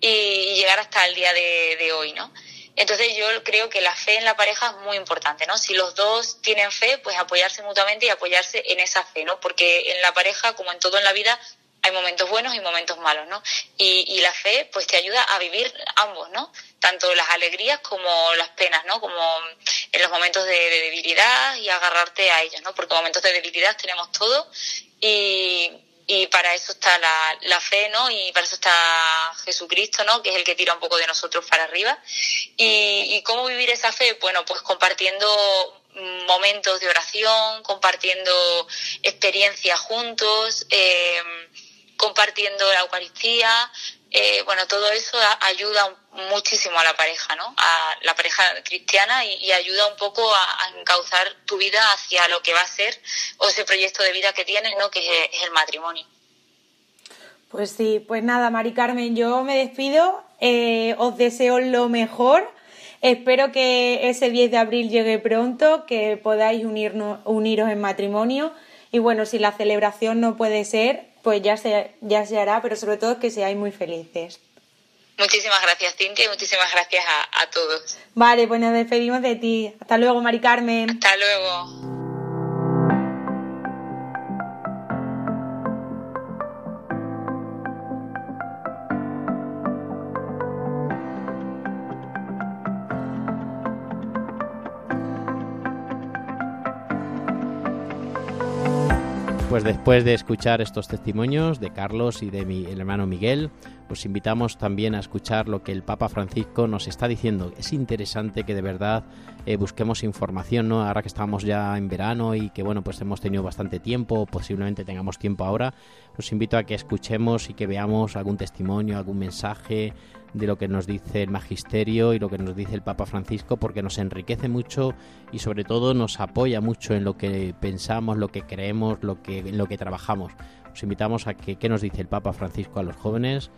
y, llegar hasta el día de, hoy, ¿no? Entonces yo creo que la fe en la pareja es muy importante, ¿no? Si los dos tienen fe, pues apoyarse mutuamente y apoyarse en esa fe, ¿no? Porque en la pareja, como en todo en la vida, hay momentos buenos y momentos malos, ¿no? Y, la fe, pues te ayuda a vivir ambos, ¿no? Tanto las alegrías como las penas, ¿no? Los momentos de, de debilidad y agarrarte a ellos, ¿no? Porque momentos de debilidad tenemos todo y, y para eso está la, la, fe, ¿no? Y para eso está Jesucristo, ¿no? Que es el que tira un poco de nosotros para arriba. Y, cómo vivir esa fe, bueno, pues compartiendo momentos de oración, compartiendo experiencias juntos, eh, compartiendo la Eucaristía, eh, bueno, todo eso ayuda muchísimo a la pareja, ¿no? A la pareja cristiana y, ayuda un poco a, encauzar tu vida hacia lo que va a ser o ese proyecto de vida que tienes, ¿no? Que es, el matrimonio. Pues sí, pues nada, Mari Carmen, yo me despido, eh, os deseo lo mejor. Espero que ese 10 de abril llegue pronto, que podáis unirnos, uniros en matrimonio. Y bueno, si la celebración no puede ser, pues ya se, ya se hará, pero sobre todo que seáis muy felices. Muchísimas gracias, Cintia, y muchísimas gracias a, a todos. Vale, pues nos despedimos de ti. Hasta luego, Mari Carmen. Hasta luego. Pues después de escuchar estos testimonios de Carlos y de mi hermano Miguel, os invitamos también a escuchar lo que el Papa Francisco nos está diciendo. Es interesante que de verdad eh, busquemos información, ¿no? Ahora que estamos ya en verano y que bueno, pues hemos tenido bastante tiempo, posiblemente tengamos tiempo ahora, os invito a que escuchemos y que veamos algún testimonio, algún mensaje de lo que nos dice el magisterio y lo que nos dice el Papa Francisco porque nos enriquece mucho y sobre todo nos apoya mucho en lo que pensamos, lo que creemos, lo que, en lo que trabajamos. Os invitamos a que qué nos dice el Papa Francisco a los jóvenes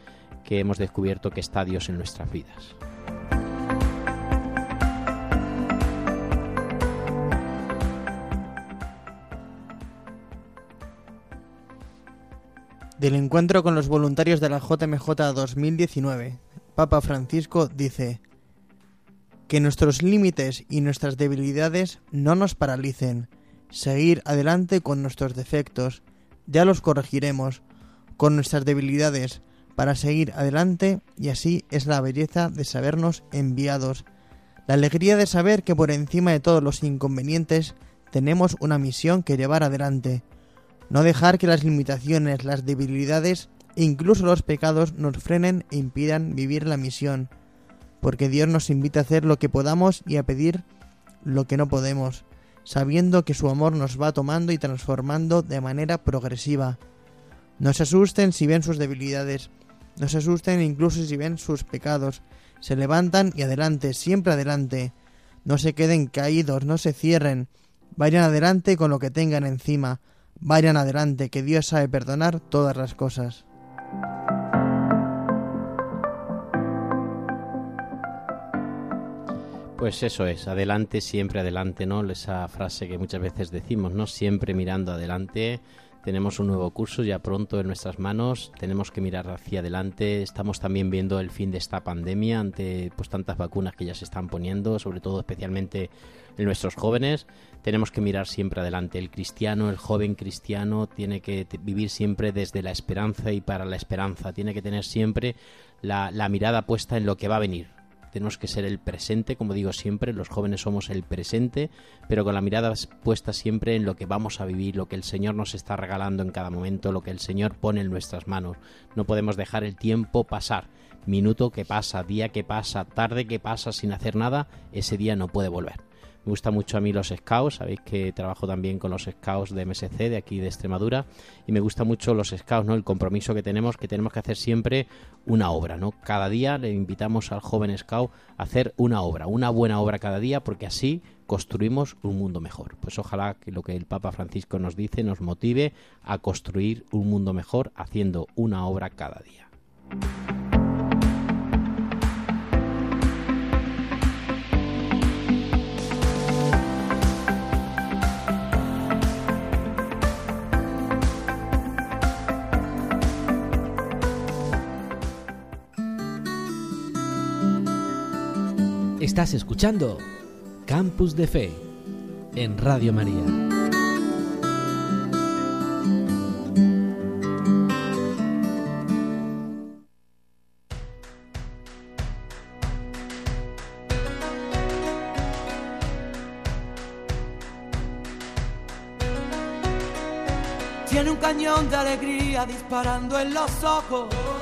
que hemos descubierto que está Dios en nuestras vidas. Del encuentro con los voluntarios de la JMJ 2019, Papa Francisco dice, que nuestros límites y nuestras debilidades no nos paralicen, seguir adelante con nuestros defectos, ya los corregiremos, con nuestras debilidades, para seguir adelante y así es la belleza de sabernos enviados, la alegría de saber que por encima de todos los inconvenientes tenemos una misión que llevar adelante, no dejar que las limitaciones, las debilidades Incluso los pecados nos frenen e impidan vivir la misión, porque Dios nos invita a hacer lo que podamos y a pedir lo que no podemos, sabiendo que su amor nos va tomando y transformando de manera progresiva. No se asusten si ven sus debilidades, no se asusten incluso si ven sus pecados, se levantan y adelante, siempre adelante. No se queden caídos, no se cierren, vayan adelante con lo que tengan encima, vayan adelante, que Dios sabe perdonar todas las cosas. Pues eso es, adelante, siempre adelante, ¿no? Esa frase que muchas veces decimos, ¿no? Siempre mirando adelante, tenemos un nuevo curso ya pronto en nuestras manos, tenemos que mirar hacia adelante. Estamos también viendo el fin de esta pandemia ante pues tantas vacunas que ya se están poniendo, sobre todo especialmente en nuestros jóvenes. Tenemos que mirar siempre adelante. El cristiano, el joven cristiano, tiene que vivir siempre desde la esperanza y para la esperanza. Tiene que tener siempre la, la mirada puesta en lo que va a venir tenemos que ser el presente, como digo siempre, los jóvenes somos el presente, pero con la mirada puesta siempre en lo que vamos a vivir, lo que el Señor nos está regalando en cada momento, lo que el Señor pone en nuestras manos. No podemos dejar el tiempo pasar. Minuto que pasa, día que pasa, tarde que pasa sin hacer nada, ese día no puede volver. Me gusta mucho a mí los scouts, sabéis que trabajo también con los scouts de MSC de aquí de Extremadura y me gusta mucho los scouts, ¿no? El compromiso que tenemos, que tenemos que hacer siempre una obra, ¿no? Cada día le invitamos al joven scout a hacer una obra, una buena obra cada día porque así construimos un mundo mejor. Pues ojalá que lo que el Papa Francisco nos dice nos motive a construir un mundo mejor haciendo una obra cada día. Estás escuchando Campus de Fe en Radio María. Tiene un cañón de alegría disparando en los ojos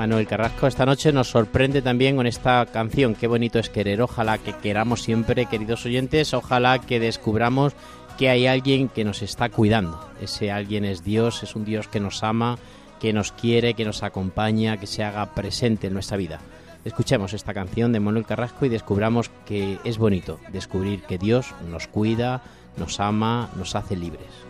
Manuel Carrasco esta noche nos sorprende también con esta canción. Qué bonito es querer. Ojalá que queramos siempre, queridos oyentes, ojalá que descubramos que hay alguien que nos está cuidando. Ese alguien es Dios, es un Dios que nos ama, que nos quiere, que nos acompaña, que se haga presente en nuestra vida. Escuchemos esta canción de Manuel Carrasco y descubramos que es bonito descubrir que Dios nos cuida, nos ama, nos hace libres.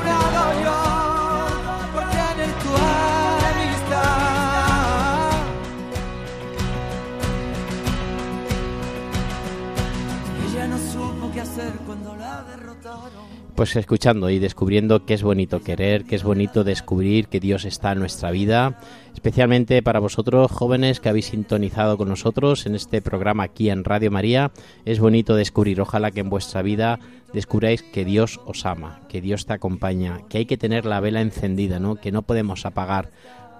Pues escuchando y descubriendo que es bonito querer, que es bonito descubrir que Dios está en nuestra vida, especialmente para vosotros jóvenes que habéis sintonizado con nosotros en este programa aquí en Radio María, es bonito descubrir, ojalá que en vuestra vida descubráis que Dios os ama, que Dios te acompaña, que hay que tener la vela encendida, ¿no? que no podemos apagar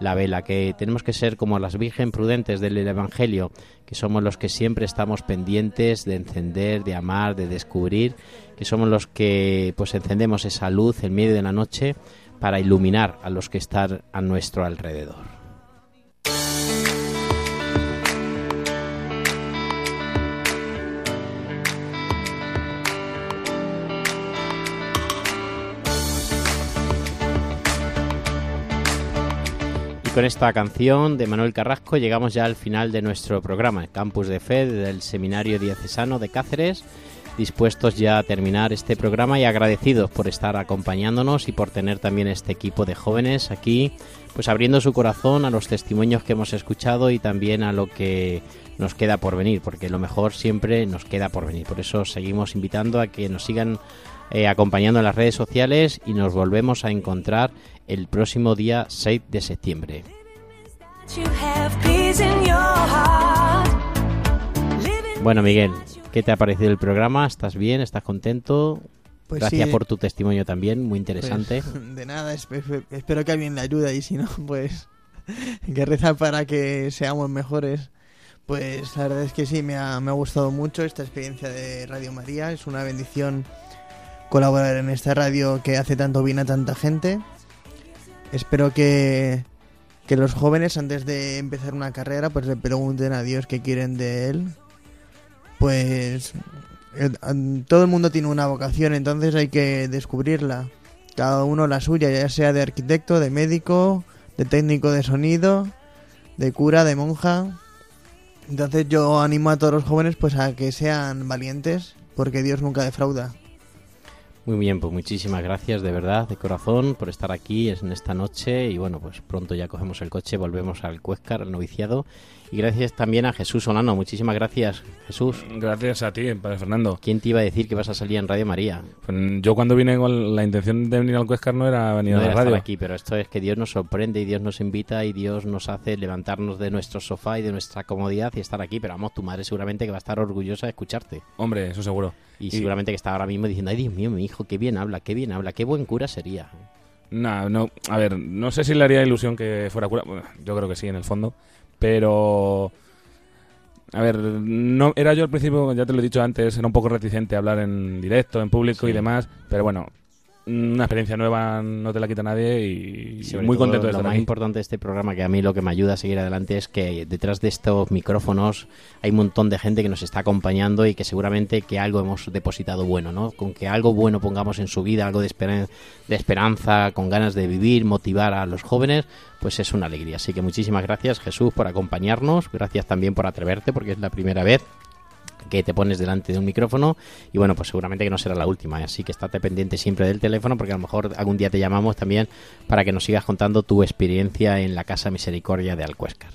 la vela, que tenemos que ser como las virgen prudentes del Evangelio, que somos los que siempre estamos pendientes de encender, de amar, de descubrir, que somos los que pues encendemos esa luz en medio de la noche para iluminar a los que están a nuestro alrededor. Con esta canción de Manuel Carrasco llegamos ya al final de nuestro programa, el Campus de Fe del Seminario Diocesano de Cáceres, dispuestos ya a terminar este programa y agradecidos por estar acompañándonos y por tener también este equipo de jóvenes aquí, pues abriendo su corazón a los testimonios que hemos escuchado y también a lo que nos queda por venir, porque lo mejor siempre nos queda por venir. Por eso seguimos invitando a que nos sigan eh, acompañando en las redes sociales y nos volvemos a encontrar el próximo día 6 de septiembre. Bueno, Miguel, ¿qué te ha parecido el programa? ¿Estás bien? ¿Estás contento? Pues Gracias por tu testimonio también, muy interesante. Pues, *laughs* de nada, espero que alguien le ayude y si no, *laughs* pues que reza para que seamos mejores. Pues la verdad es que sí, me ha, me ha gustado mucho esta experiencia de Radio María. Es una bendición colaborar en esta radio que hace tanto bien a tanta gente espero que, que los jóvenes antes de empezar una carrera pues le pregunten a Dios qué quieren de él. Pues todo el mundo tiene una vocación, entonces hay que descubrirla. Cada uno la suya, ya sea de arquitecto, de médico, de técnico de sonido, de cura, de monja. Entonces yo animo a todos los jóvenes pues a que sean valientes, porque Dios nunca defrauda. Muy bien, pues muchísimas gracias de verdad, de corazón, por estar aquí en esta noche. Y bueno, pues pronto ya cogemos el coche, volvemos al Cuescar, al noviciado y gracias también a Jesús Solano. Muchísimas gracias, Jesús. Gracias a ti, Padre Fernando. ¿Quién te iba a decir que vas a salir en Radio María? Pues yo cuando vine con la intención de venir al Cuescar no era venir a la radio. aquí, pero esto es que Dios nos sorprende y Dios nos invita y Dios nos hace levantarnos de nuestro sofá y de nuestra comodidad y estar aquí. Pero vamos, tu madre seguramente que va a estar orgullosa de escucharte. Hombre, eso seguro. Y, seguramente que está ahora mismo diciendo, ay Dios mío, mi hijo, qué bien habla, qué bien habla, qué buen cura sería. No, no, a ver, no sé si le haría ilusión que fuera cura. yo creo que sí, en el fondo. Pero a ver, no era yo al principio, ya te lo he dicho antes, era un poco reticente a hablar en directo, en público y demás, pero bueno, una experiencia nueva no te la quita nadie y muy contento de estar Lo más importante de este programa, que a mí lo que me ayuda a seguir adelante, es que detrás de estos micrófonos hay un montón de gente que nos está acompañando y que seguramente que algo hemos depositado bueno, ¿no? Con que algo bueno pongamos en su vida, algo de, de esperanza, con ganas de vivir, motivar a los jóvenes, pues es una alegría. Así que muchísimas gracias Jesús por acompañarnos, gracias también por atreverte, porque es la primera vez que te pones delante de un micrófono y bueno, pues seguramente que no será la última, ¿eh? así que estate pendiente siempre del teléfono porque a lo mejor algún día te llamamos también para que nos sigas contando tu experiencia en la Casa Misericordia de Alcuéscar.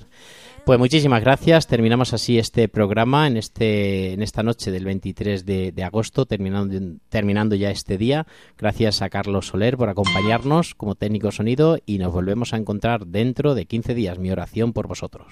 Pues muchísimas gracias. Terminamos así este programa en este en esta noche del 23 de, de, agosto, terminando terminando ya este día. Gracias a Carlos Soler por acompañarnos como técnico sonido y nos volvemos a encontrar dentro de 15 días. Mi oración por vosotros.